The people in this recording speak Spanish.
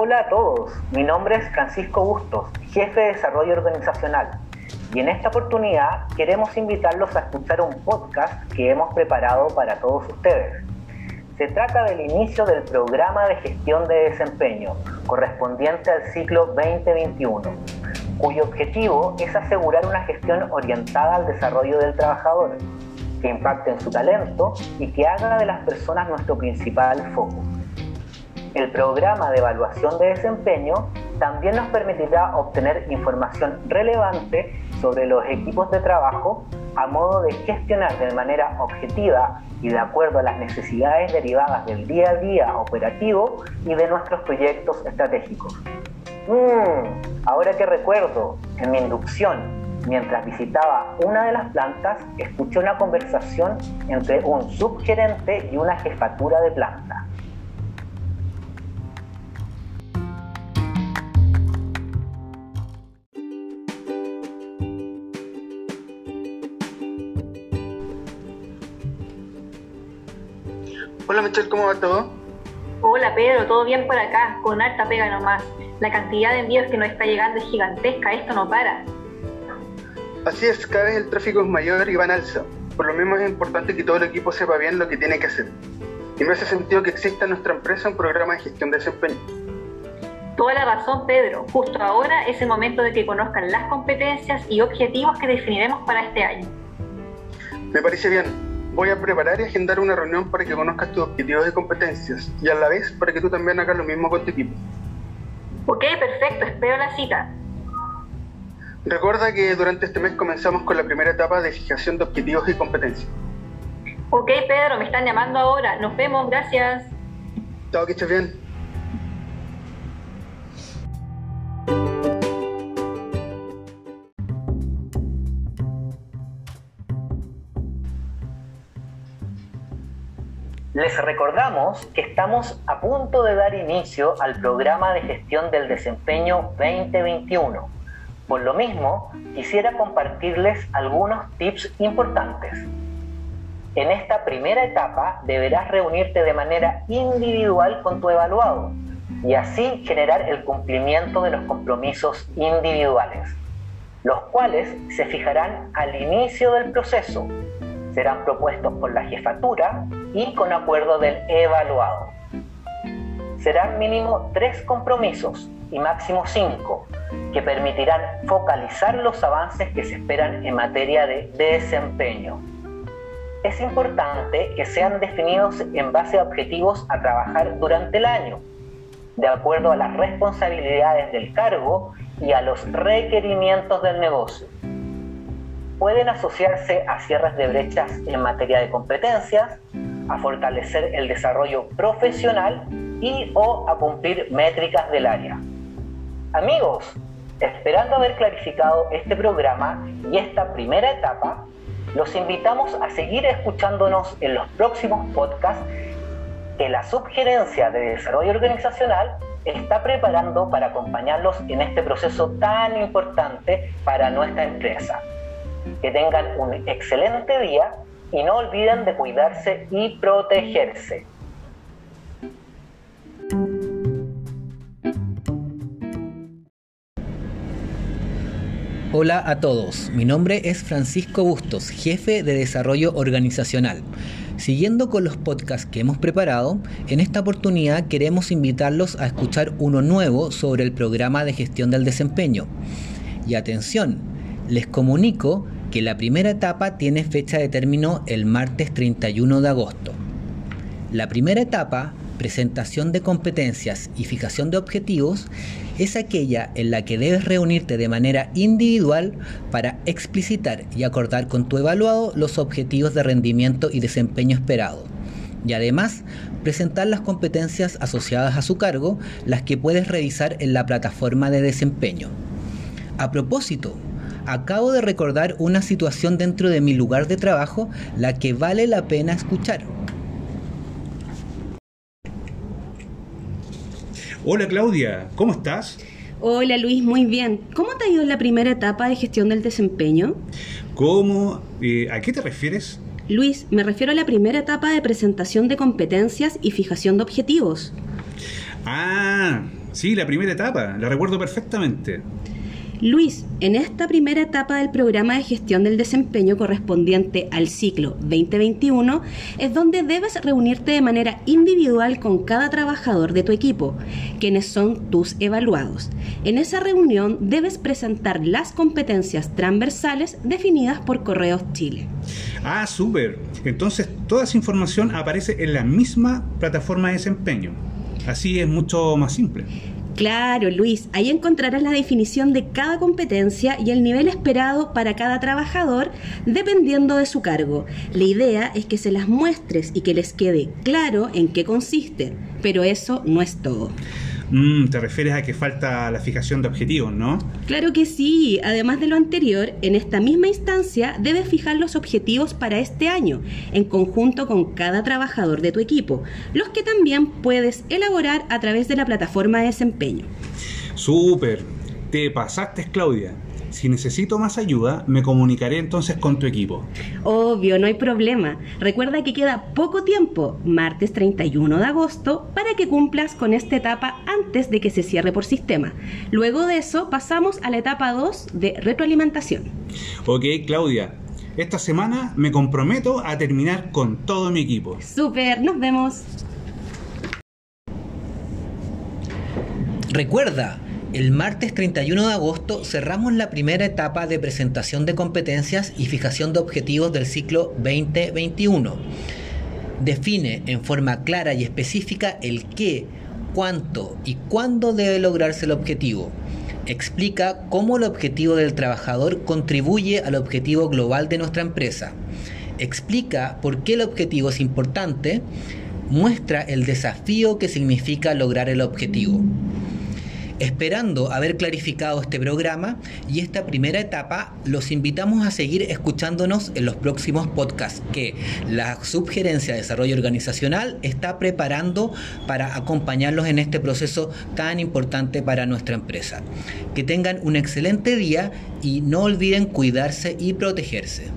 Hola a todos, mi nombre es Francisco Bustos, jefe de desarrollo organizacional, y en esta oportunidad queremos invitarlos a escuchar un podcast que hemos preparado para todos ustedes. Se trata del inicio del programa de gestión de desempeño correspondiente al ciclo 2021, cuyo objetivo es asegurar una gestión orientada al desarrollo del trabajador, que impacte en su talento y que haga de las personas nuestro principal foco. El programa de evaluación de desempeño también nos permitirá obtener información relevante sobre los equipos de trabajo a modo de gestionar de manera objetiva y de acuerdo a las necesidades derivadas del día a día operativo y de nuestros proyectos estratégicos. Mm, ahora que recuerdo, en mi inducción, mientras visitaba una de las plantas, escuché una conversación entre un subgerente y una jefatura de planta. Hola Michelle, ¿cómo va todo? Hola Pedro, todo bien por acá, con alta pega nomás. La cantidad de envíos que nos está llegando es gigantesca, esto no para. Así es, cada vez el tráfico es mayor y va en alza. Por lo mismo es importante que todo el equipo sepa bien lo que tiene que hacer. Y me hace sentido que exista en nuestra empresa un programa de gestión de desempeño. Toda la razón, Pedro. Justo ahora es el momento de que conozcan las competencias y objetivos que definiremos para este año. Me parece bien voy a preparar y agendar una reunión para que conozcas tus objetivos y competencias y a la vez para que tú también hagas lo mismo con tu equipo. Ok, perfecto, espero la cita. Recuerda que durante este mes comenzamos con la primera etapa de fijación de objetivos y competencias. Ok, Pedro, me están llamando ahora. Nos vemos, gracias. Chao, que estés bien. Les recordamos que estamos a punto de dar inicio al programa de gestión del desempeño 2021. Por lo mismo, quisiera compartirles algunos tips importantes. En esta primera etapa deberás reunirte de manera individual con tu evaluado y así generar el cumplimiento de los compromisos individuales, los cuales se fijarán al inicio del proceso serán propuestos por la jefatura y con acuerdo del evaluado. Serán mínimo tres compromisos y máximo cinco que permitirán focalizar los avances que se esperan en materia de desempeño. Es importante que sean definidos en base a objetivos a trabajar durante el año, de acuerdo a las responsabilidades del cargo y a los requerimientos del negocio pueden asociarse a cierres de brechas en materia de competencias, a fortalecer el desarrollo profesional y o a cumplir métricas del área. Amigos, esperando haber clarificado este programa y esta primera etapa, los invitamos a seguir escuchándonos en los próximos podcasts que la Subgerencia de Desarrollo Organizacional está preparando para acompañarlos en este proceso tan importante para nuestra empresa. Que tengan un excelente día y no olviden de cuidarse y protegerse. Hola a todos, mi nombre es Francisco Bustos, jefe de desarrollo organizacional. Siguiendo con los podcasts que hemos preparado, en esta oportunidad queremos invitarlos a escuchar uno nuevo sobre el programa de gestión del desempeño. Y atención, les comunico que la primera etapa tiene fecha de término el martes 31 de agosto. La primera etapa, presentación de competencias y fijación de objetivos, es aquella en la que debes reunirte de manera individual para explicitar y acordar con tu evaluado los objetivos de rendimiento y desempeño esperado. Y además, presentar las competencias asociadas a su cargo, las que puedes revisar en la plataforma de desempeño. A propósito, acabo de recordar una situación dentro de mi lugar de trabajo la que vale la pena escuchar. Hola Claudia, ¿cómo estás? Hola Luis, muy bien. ¿Cómo te ha ido la primera etapa de gestión del desempeño? ¿Cómo? Eh, ¿A qué te refieres? Luis, me refiero a la primera etapa de presentación de competencias y fijación de objetivos. Ah, Sí, la primera etapa, la recuerdo perfectamente. Luis, en esta primera etapa del programa de gestión del desempeño correspondiente al ciclo 2021 es donde debes reunirte de manera individual con cada trabajador de tu equipo, quienes son tus evaluados. En esa reunión debes presentar las competencias transversales definidas por Correos Chile. Ah, súper. Entonces toda esa información aparece en la misma plataforma de desempeño. Así es mucho más simple. Claro, Luis, ahí encontrarás la definición de cada competencia y el nivel esperado para cada trabajador dependiendo de su cargo. La idea es que se las muestres y que les quede claro en qué consiste, pero eso no es todo. Mm, te refieres a que falta la fijación de objetivos, ¿no? Claro que sí. Además de lo anterior, en esta misma instancia debes fijar los objetivos para este año, en conjunto con cada trabajador de tu equipo, los que también puedes elaborar a través de la plataforma de desempeño. Súper. Te pasaste, Claudia. Si necesito más ayuda, me comunicaré entonces con tu equipo. Obvio, no hay problema. Recuerda que queda poco tiempo, martes 31 de agosto, para que cumplas con esta etapa antes de que se cierre por sistema. Luego de eso, pasamos a la etapa 2 de retroalimentación. Ok, Claudia. Esta semana me comprometo a terminar con todo mi equipo. Super, nos vemos. Recuerda, el martes 31 de agosto cerramos la primera etapa de presentación de competencias y fijación de objetivos del ciclo 2021. Define en forma clara y específica el qué, cuánto y cuándo debe lograrse el objetivo. Explica cómo el objetivo del trabajador contribuye al objetivo global de nuestra empresa. Explica por qué el objetivo es importante. Muestra el desafío que significa lograr el objetivo. Esperando haber clarificado este programa y esta primera etapa, los invitamos a seguir escuchándonos en los próximos podcasts que la Subgerencia de Desarrollo Organizacional está preparando para acompañarlos en este proceso tan importante para nuestra empresa. Que tengan un excelente día y no olviden cuidarse y protegerse.